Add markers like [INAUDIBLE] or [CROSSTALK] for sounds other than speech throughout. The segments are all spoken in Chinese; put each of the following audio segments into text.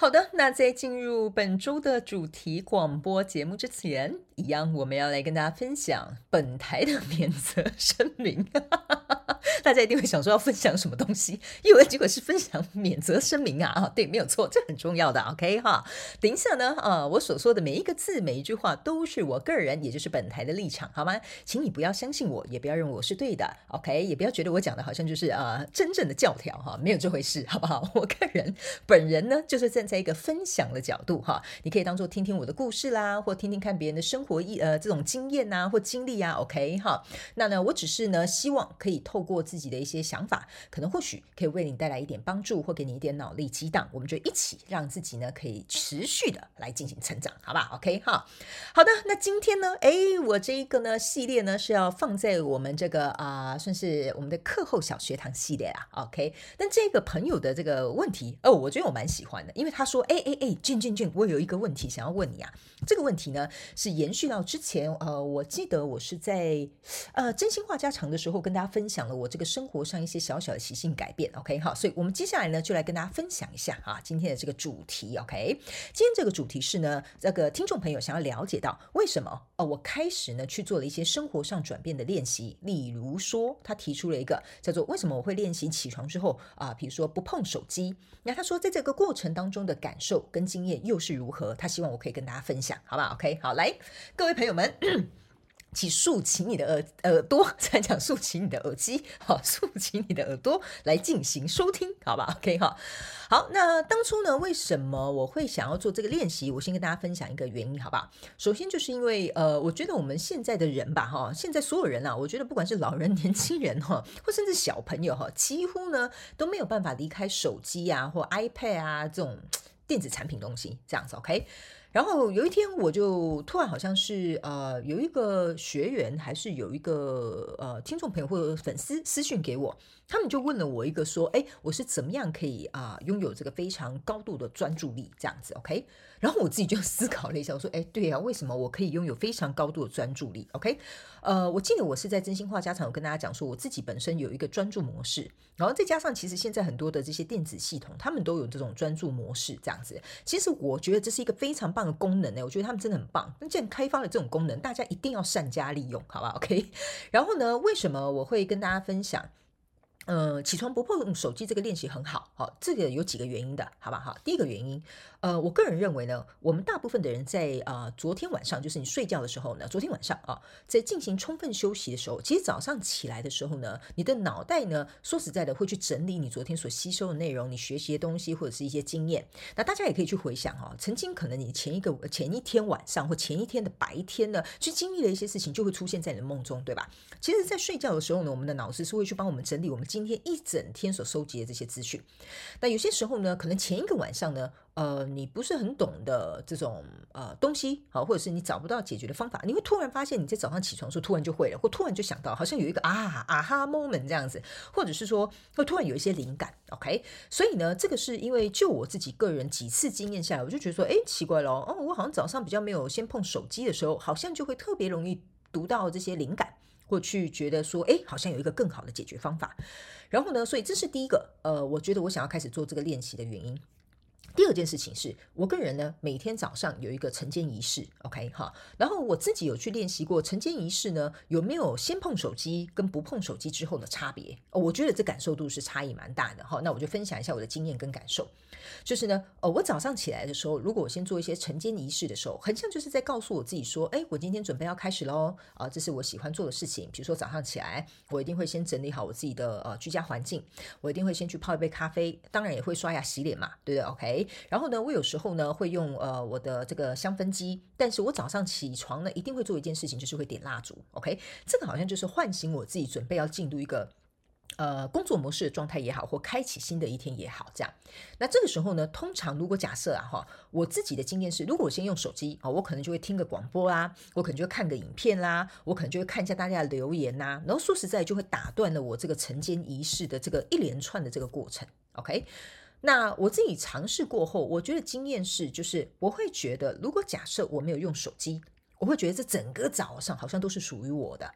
好的，那在进入本周的主题广播节目之前，一样我们要来跟大家分享本台的免责声明。大家一定会想说要分享什么东西，因为结果是分享免责声明啊！[LAUGHS] 啊，对，没有错，这很重要的。OK 哈，等一下呢，啊，我所说的每一个字、每一句话都是我个人，也就是本台的立场，好吗？请你不要相信我，也不要认为我是对的。OK，也不要觉得我讲的好像就是啊真正的教条哈，没有这回事，好不好？[LAUGHS] 我个人本人呢，就是站在一个分享的角度哈，你可以当做听听我的故事啦，或听听看别人的生活意呃这种经验呐或经历啊。OK 哈，那呢，我只是呢希望可以透过自己自己的一些想法，可能或许可以为你带来一点帮助，或给你一点脑力激荡。我们就一起让自己呢可以持续的来进行成长，好吧？OK 哈，好的。那今天呢，哎，我这一个呢系列呢是要放在我们这个啊，算是我们的课后小学堂系列啊。OK，但这个朋友的这个问题哦，我觉得我蛮喜欢的，因为他说，哎哎哎，俊俊俊，我有一个问题想要问你啊。这个问题呢是延续到之前，呃，我记得我是在呃真心话家常的时候跟大家分享了我这个生活。上一些小小的习性改变，OK 好，所以我们接下来呢就来跟大家分享一下啊，今天的这个主题，OK，今天这个主题是呢，这个听众朋友想要了解到为什么哦，我开始呢去做了一些生活上转变的练习，例如说他提出了一个叫做为什么我会练习起床之后啊，比如说不碰手机，那他说在这个过程当中的感受跟经验又是如何，他希望我可以跟大家分享，好不好？OK 好，来各位朋友们。请竖起你的耳耳朵，再讲竖起你的耳机，[LAUGHS] 好，竖起你的耳朵来进行收听，好吧？OK 哈，好，那当初呢，为什么我会想要做这个练习？我先跟大家分享一个原因，好吧？首先就是因为呃，我觉得我们现在的人吧，哈，现在所有人啊，我觉得不管是老人、年轻人哈，或甚至小朋友哈，几乎呢都没有办法离开手机啊或 iPad 啊这种电子产品东西，这样子 OK。然后有一天，我就突然好像是呃，有一个学员，还是有一个呃听众朋友或者粉丝私讯给我，他们就问了我一个说，哎，我是怎么样可以啊拥有这个非常高度的专注力这样子，OK？然后我自己就 [LAUGHS] 思考了一下，我说，哎，对呀，为什么我可以拥有非常高度的专注力？OK？呃，我记得我是在真心话家常有跟大家讲说，我自己本身有一个专注模式，然后再加上其实现在很多的这些电子系统，他们都有这种专注模式这样子。其实我觉得这是一个非常棒功能呢，我觉得他们真的很棒。那既然开发了这种功能，大家一定要善加利用，好吧？OK？然后呢，为什么我会跟大家分享？呃，起床不碰手机这个练习很好，好，这个有几个原因的，好吧？哈，第一个原因，呃，我个人认为呢，我们大部分的人在啊，昨天晚上就是你睡觉的时候呢，昨天晚上啊，在进行充分休息的时候，其实早上起来的时候呢，你的脑袋呢，说实在的，会去整理你昨天所吸收的内容，你学习的东西或者是一些经验。那大家也可以去回想哈，曾经可能你前一个前一天晚上或前一天的白天呢，去经历了一些事情，就会出现在你的梦中，对吧？其实，在睡觉的时候呢，我们的脑子是会去帮我们整理我们今今天一整天所收集的这些资讯，那有些时候呢，可能前一个晚上呢，呃，你不是很懂的这种呃东西，好，或者是你找不到解决的方法，你会突然发现你在早上起床的时候突然就会了，或突然就想到，好像有一个啊啊哈 moment 这样子，或者是说会突然有一些灵感，OK，所以呢，这个是因为就我自己个人几次经验下来，我就觉得说，哎，奇怪了，哦，我好像早上比较没有先碰手机的时候，好像就会特别容易读到这些灵感。或去觉得说，哎，好像有一个更好的解决方法，然后呢，所以这是第一个，呃，我觉得我想要开始做这个练习的原因。第二件事情是我个人呢，每天早上有一个晨间仪式，OK 哈，然后我自己有去练习过晨间仪式呢，有没有先碰手机跟不碰手机之后的差别？我觉得这感受度是差异蛮大的哈。那我就分享一下我的经验跟感受，就是呢，呃，我早上起来的时候，如果我先做一些晨间仪式的时候，很像就是在告诉我自己说，哎，我今天准备要开始喽，啊，这是我喜欢做的事情。比如说早上起来，我一定会先整理好我自己的呃居家环境，我一定会先去泡一杯咖啡，当然也会刷牙洗脸嘛，对不对？OK。然后呢，我有时候呢会用呃我的这个香氛机，但是我早上起床呢一定会做一件事情，就是会点蜡烛。OK，这个好像就是唤醒我自己，准备要进入一个呃，工作模式的状态也好，或开启新的一天也好，这样。那这个时候呢，通常如果假设啊哈，我自己的经验是，如果我先用手机啊，我可能就会听个广播啦，我可能就会看个影片啦，我可能就会看一下大家的留言呐，然后说实在就会打断了我这个晨间仪式的这个一连串的这个过程。OK，那我自己尝试过后，我觉得经验是，就是我会觉得，如果假设我没有用手机，我会觉得这整个早上好像都是属于我的。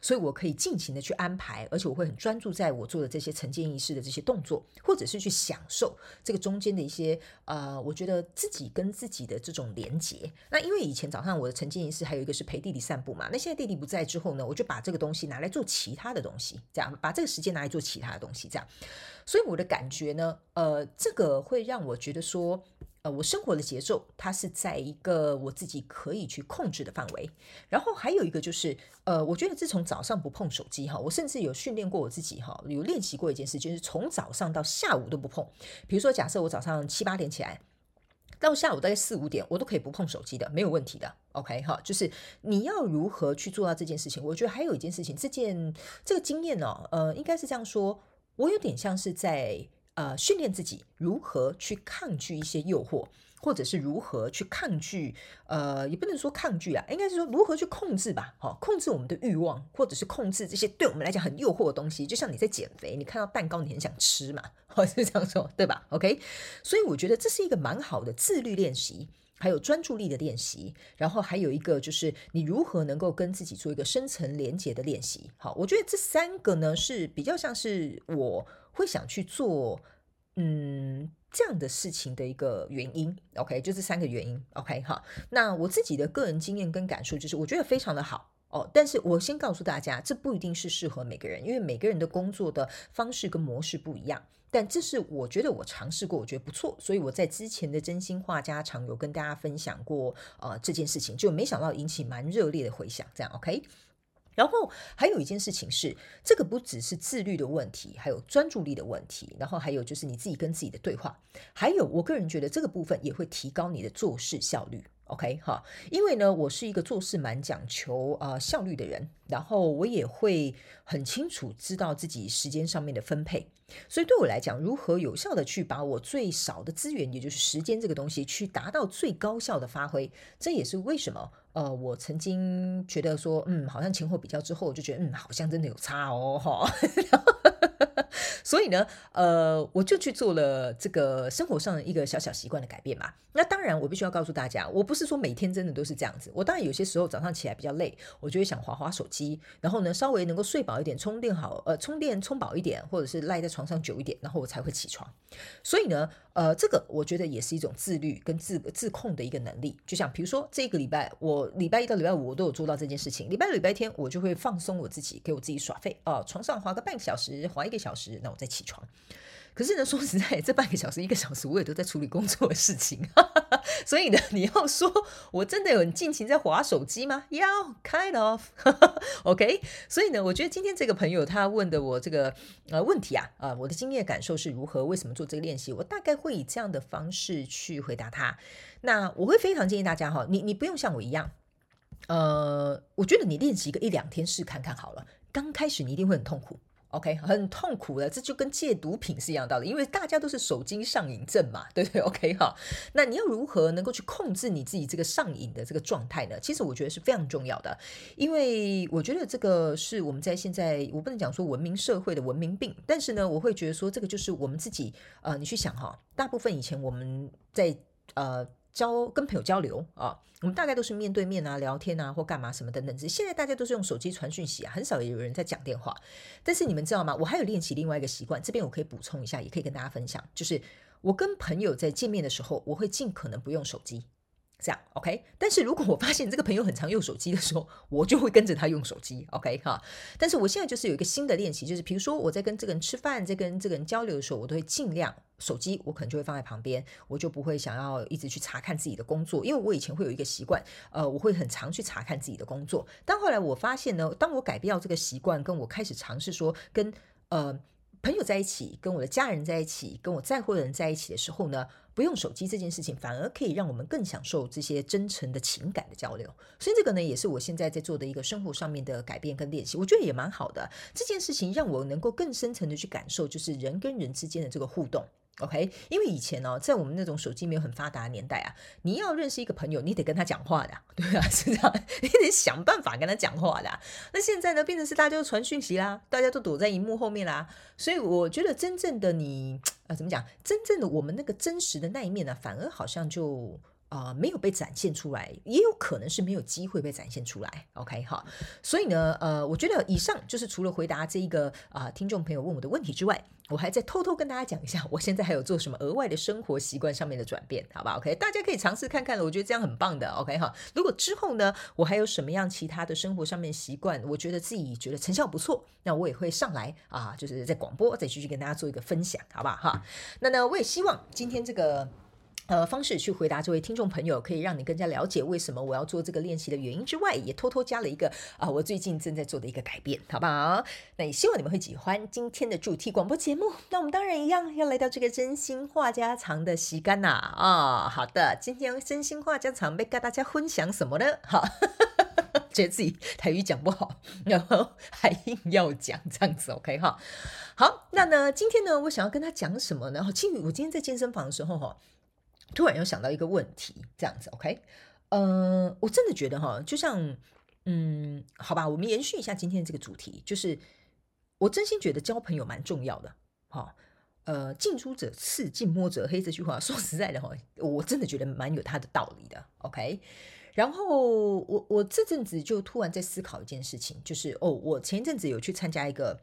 所以我可以尽情的去安排，而且我会很专注在我做的这些晨间仪式的这些动作，或者是去享受这个中间的一些呃，我觉得自己跟自己的这种连接。那因为以前早上我的晨间仪式还有一个是陪弟弟散步嘛，那现在弟弟不在之后呢，我就把这个东西拿来做其他的东西，这样把这个时间拿来做其他的东西，这样。所以我的感觉呢，呃，这个会让我觉得说。我生活的节奏，它是在一个我自己可以去控制的范围。然后还有一个就是，呃，我觉得自从早上不碰手机哈，我甚至有训练过我自己哈，有练习过一件事，就是从早上到下午都不碰。比如说，假设我早上七八点起来，到下午大概四五点，我都可以不碰手机的，没有问题的。OK 哈，就是你要如何去做到这件事情？我觉得还有一件事情，这件这个经验呢，呃，应该是这样说，我有点像是在。呃，训练自己如何去抗拒一些诱惑，或者是如何去抗拒，呃，也不能说抗拒啊，应该是说如何去控制吧，好，控制我们的欲望，或者是控制这些对我们来讲很诱惑的东西。就像你在减肥，你看到蛋糕你很想吃嘛，或 [LAUGHS] 是这样说，对吧？OK，所以我觉得这是一个蛮好的自律练习，还有专注力的练习，然后还有一个就是你如何能够跟自己做一个深层连接的练习。好，我觉得这三个呢是比较像是我。会想去做，嗯，这样的事情的一个原因，OK，就这三个原因，OK，哈。那我自己的个人经验跟感受就是，我觉得非常的好哦。但是我先告诉大家，这不一定是适合每个人，因为每个人的工作的方式跟模式不一样。但这是我觉得我尝试过，我觉得不错，所以我在之前的真心话家常有跟大家分享过，呃，这件事情就没想到引起蛮热烈的回响，这样 OK。然后还有一件事情是，这个不只是自律的问题，还有专注力的问题。然后还有就是你自己跟自己的对话，还有我个人觉得这个部分也会提高你的做事效率。OK 哈，因为呢，我是一个做事蛮讲求啊效率的人，然后我也会很清楚知道自己时间上面的分配，所以对我来讲，如何有效的去把我最少的资源，也就是时间这个东西，去达到最高效的发挥，这也是为什么呃，我曾经觉得说，嗯，好像前后比较之后，就觉得嗯，好像真的有差哦哈。[LAUGHS] 所以呢，呃，我就去做了这个生活上的一个小小习惯的改变嘛。那当然，我必须要告诉大家，我不是说每天真的都是这样子。我当然有些时候早上起来比较累，我就会想划划手机，然后呢，稍微能够睡饱一点，充电好，呃，充电充饱一点，或者是赖在床上久一点，然后我才会起床。所以呢，呃，这个我觉得也是一种自律跟自自控的一个能力。就像比如说这个礼拜，我礼拜一到礼拜五我都有做到这件事情。礼拜六、礼拜天我就会放松我自己，给我自己耍废啊，床上滑个半个小时，滑一个小时，那我再起床。可是呢，说实在，这半个小时、一个小时，我也都在处理工作的事情。[LAUGHS] 所以呢，你要说我真的有很尽情在划手机吗？要，kind of，OK。[LAUGHS] 所以呢，我觉得今天这个朋友他问的我这个呃问题啊，啊，我的经验感受是如何？为什么做这个练习？我大概会以这样的方式去回答他。那我会非常建议大家哈，你你不用像我一样，呃，我觉得你练习个一两天试看看好了。刚开始你一定会很痛苦。OK，很痛苦的，这就跟戒毒品是一样道理，因为大家都是手机上瘾症嘛，对不对？OK 哈，那你要如何能够去控制你自己这个上瘾的这个状态呢？其实我觉得是非常重要的，因为我觉得这个是我们在现在我不能讲说文明社会的文明病，但是呢，我会觉得说这个就是我们自己呃，你去想哈，大部分以前我们在呃。交跟朋友交流啊，我们大概都是面对面啊，聊天啊，或干嘛什么等等。现在大家都是用手机传讯息啊，很少有人在讲电话。但是你们知道吗？我还有练习另外一个习惯，这边我可以补充一下，也可以跟大家分享，就是我跟朋友在见面的时候，我会尽可能不用手机。这样，OK。但是如果我发现这个朋友很常用手机的时候，我就会跟着他用手机，OK 哈。但是我现在就是有一个新的练习，就是比如说我在跟这个人吃饭，在跟这个人交流的时候，我都会尽量手机，我可能就会放在旁边，我就不会想要一直去查看自己的工作，因为我以前会有一个习惯，呃，我会很常去查看自己的工作。但后来我发现呢，当我改变掉这个习惯，跟我开始尝试说跟呃。朋友在一起，跟我的家人在一起，跟我在乎的人在一起的时候呢，不用手机这件事情，反而可以让我们更享受这些真诚的情感的交流。所以这个呢，也是我现在在做的一个生活上面的改变跟练习，我觉得也蛮好的。这件事情让我能够更深层的去感受，就是人跟人之间的这个互动。OK，因为以前呢，在我们那种手机没有很发达的年代啊，你要认识一个朋友，你得跟他讲话的，[LAUGHS] 对啊，是这样，你得想办法跟他讲话的。那现在呢，变成是大家都传讯息啦，大家都躲在荧幕后面啦，所以我觉得真正的你啊，怎么讲？真正的我们那个真实的那一面呢，反而好像就。啊，没有被展现出来，也有可能是没有机会被展现出来。OK，哈，所以呢，呃，我觉得以上就是除了回答这一个啊听众朋友问我的问题之外，我还在偷偷跟大家讲一下，我现在还有做什么额外的生活习惯上面的转变，好吧？OK，大家可以尝试看看了，我觉得这样很棒的。OK，哈，如果之后呢，我还有什么样其他的生活上面习惯，我觉得自己觉得成效不错，那我也会上来啊，就是在广播再继续跟大家做一个分享，好不好？哈，那呢，我也希望今天这个。呃，方式去回答这位听众朋友，可以让你更加了解为什么我要做这个练习的原因之外，也偷偷加了一个啊，我最近正在做的一个改变，好不好？那也希望你们会喜欢今天的主题广播节目。那我们当然一样要来到这个真心话家常的洗干呐啊，好的，今天真心话家常被跟大家分享什么呢？好，[LAUGHS] 觉得自己台语讲不好，然后还硬要讲这样子，OK 哈？好，那呢，今天呢，我想要跟他讲什么呢？其实我今天在健身房的时候哈。突然又想到一个问题，这样子，OK，嗯，我真的觉得哈，就像，嗯，好吧，我们延续一下今天这个主题，就是我真心觉得交朋友蛮重要的，哈，呃，近朱者赤，近墨者黑这句话，[LAUGHS] 说实在的哈，我真的觉得蛮有它的道理的，OK，然后我我这阵子就突然在思考一件事情，就是哦，我前一阵子有去参加一个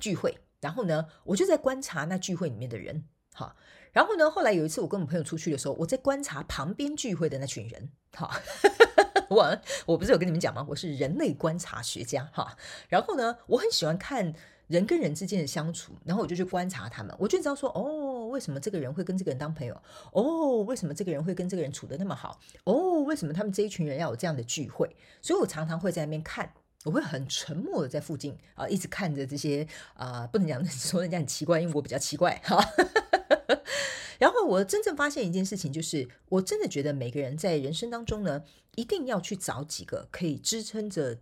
聚会，然后呢，我就在观察那聚会里面的人，哈。然后呢？后来有一次，我跟我朋友出去的时候，我在观察旁边聚会的那群人。哈，[LAUGHS] 我我不是有跟你们讲吗？我是人类观察学家。哈，然后呢，我很喜欢看人跟人之间的相处，然后我就去观察他们，我就知道说，哦，为什么这个人会跟这个人当朋友？哦，为什么这个人会跟这个人处的那么好？哦，为什么他们这一群人要有这样的聚会？所以我常常会在那边看，我会很沉默的在附近啊，一直看着这些啊，不能讲 [LAUGHS] 说人家很奇怪，因为我比较奇怪。哈。然后我真正发现一件事情，就是我真的觉得每个人在人生当中呢，一定要去找几个可以支撑着，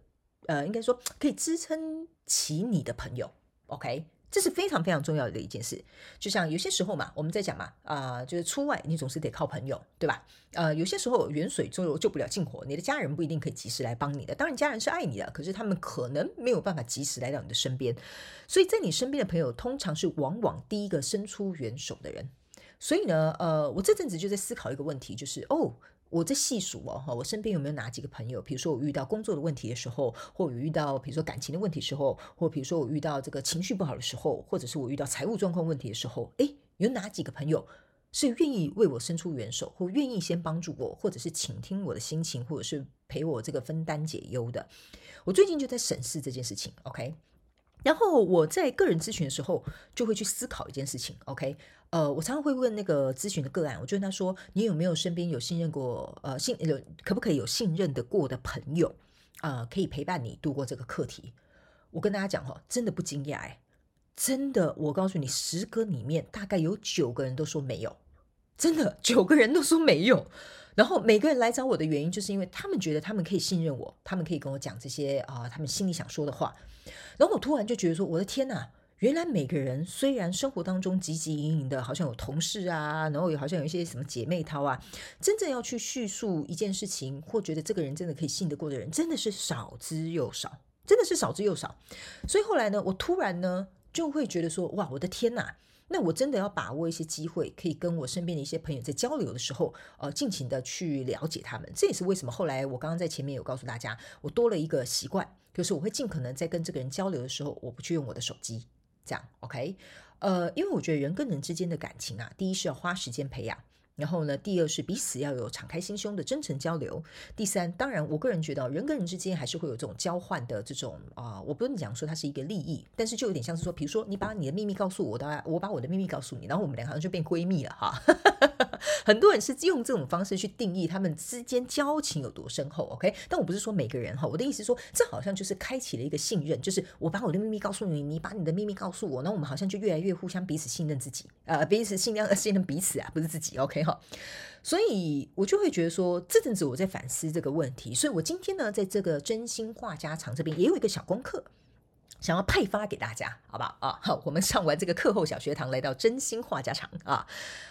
呃，应该说可以支撑起你的朋友。OK，这是非常非常重要的一件事。就像有些时候嘛，我们在讲嘛，啊，就是出外你总是得靠朋友，对吧？呃，有些时候远水救救不了近火，你的家人不一定可以及时来帮你的。当然，家人是爱你的，可是他们可能没有办法及时来到你的身边。所以在你身边的朋友，通常是往往第一个伸出援手的人。所以呢，呃，我这阵子就在思考一个问题，就是哦，我在细数哦，哈，我身边有没有哪几个朋友？比如说我遇到工作的问题的时候，或我遇到比如说感情的问题时候，或比如说我遇到这个情绪不好的时候，或者是我遇到财务状况问题的时候，诶，有哪几个朋友是愿意为我伸出援手，或愿意先帮助我，或者是倾听我的心情，或者是陪我这个分担解忧的？我最近就在审视这件事情，OK。然后我在个人咨询的时候，就会去思考一件事情，OK。呃，我常常会问那个咨询的个案，我就问他说：“你有没有身边有信任过，呃，信有可不可以有信任的过的朋友啊，可以陪伴你度过这个课题？”我跟大家讲哈，真的不惊讶哎，真的，我告诉你，十个里面大概有九个人都说没有，真的九个人都说没有。然后每个人来找我的原因，就是因为他们觉得他们可以信任我，他们可以跟我讲这些啊，他们心里想说的话。然后我突然就觉得说，我的天哪！原来每个人虽然生活当中汲汲营营的，好像有同事啊，然后有好像有一些什么姐妹淘啊，真正要去叙述一件事情，或觉得这个人真的可以信得过的人，真的是少之又少，真的是少之又少。所以后来呢，我突然呢就会觉得说，哇，我的天哪！那我真的要把握一些机会，可以跟我身边的一些朋友在交流的时候，呃，尽情的去了解他们。这也是为什么后来我刚刚在前面有告诉大家，我多了一个习惯，就是我会尽可能在跟这个人交流的时候，我不去用我的手机。这样，OK，呃，因为我觉得人跟人之间的感情啊，第一是要花时间培养，然后呢，第二是彼此要有敞开心胸的真诚交流，第三，当然，我个人觉得人跟人之间还是会有这种交换的这种啊，我不能讲说它是一个利益，但是就有点像是说，比如说你把你的秘密告诉我，的，我把我的秘密告诉你，然后我们两个人就变闺蜜了哈。[LAUGHS] 很多人是用这种方式去定义他们之间交情有多深厚。OK，但我不是说每个人哈，我的意思说，这好像就是开启了一个信任，就是我把我的秘密告诉你，你把你的秘密告诉我，那我们好像就越来越互相彼此信任自己，呃，彼此信任信任彼此啊，不是自己。OK 哈，所以我就会觉得说，这阵子我在反思这个问题，所以我今天呢，在这个真心话家常这边也有一个小功课。想要派发给大家，好不好啊？好，我们上完这个课后小学堂，来到真心话家常啊。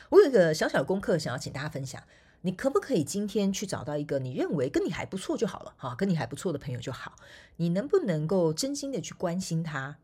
我有一个小小的功课，想要请大家分享。你可不可以今天去找到一个你认为跟你还不错就好了哈，跟你还不错的朋友就好。你能不能够真心的去关心他，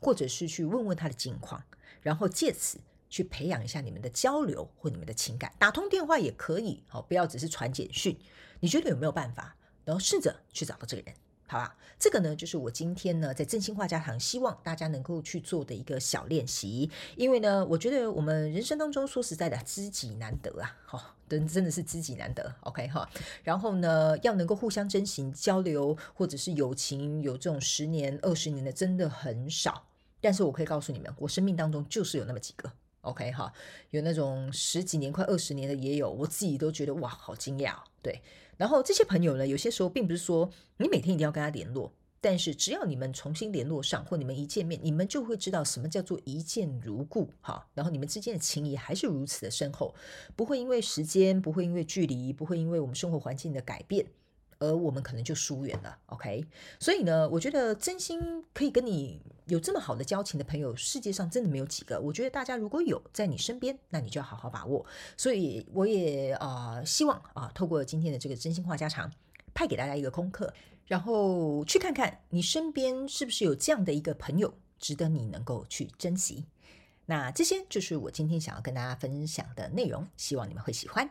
或者是去问问他的近况，然后借此去培养一下你们的交流或你们的情感？打通电话也可以，好，不要只是传简讯。你觉得有没有办法？然后试着去找到这个人。好吧，这个呢，就是我今天呢在真心话家堂希望大家能够去做的一个小练习。因为呢，我觉得我们人生当中说实在的，知己难得啊，哈，真真的是知己难得。OK 哈，然后呢，要能够互相真心交流，或者是友情有这种十年、二十年的，真的很少。但是我可以告诉你们，我生命当中就是有那么几个。OK 哈，有那种十几年、快二十年的也有，我自己都觉得哇，好惊讶，对。然后这些朋友呢，有些时候并不是说你每天一定要跟他联络，但是只要你们重新联络上，或你们一见面，你们就会知道什么叫做一见如故，哈。然后你们之间的情谊还是如此的深厚，不会因为时间，不会因为距离，不会因为我们生活环境的改变。而我们可能就疏远了，OK？所以呢，我觉得真心可以跟你有这么好的交情的朋友，世界上真的没有几个。我觉得大家如果有在你身边，那你就要好好把握。所以我也啊，希望啊，透过今天的这个真心话家常，派给大家一个功课，然后去看看你身边是不是有这样的一个朋友，值得你能够去珍惜。那这些就是我今天想要跟大家分享的内容，希望你们会喜欢。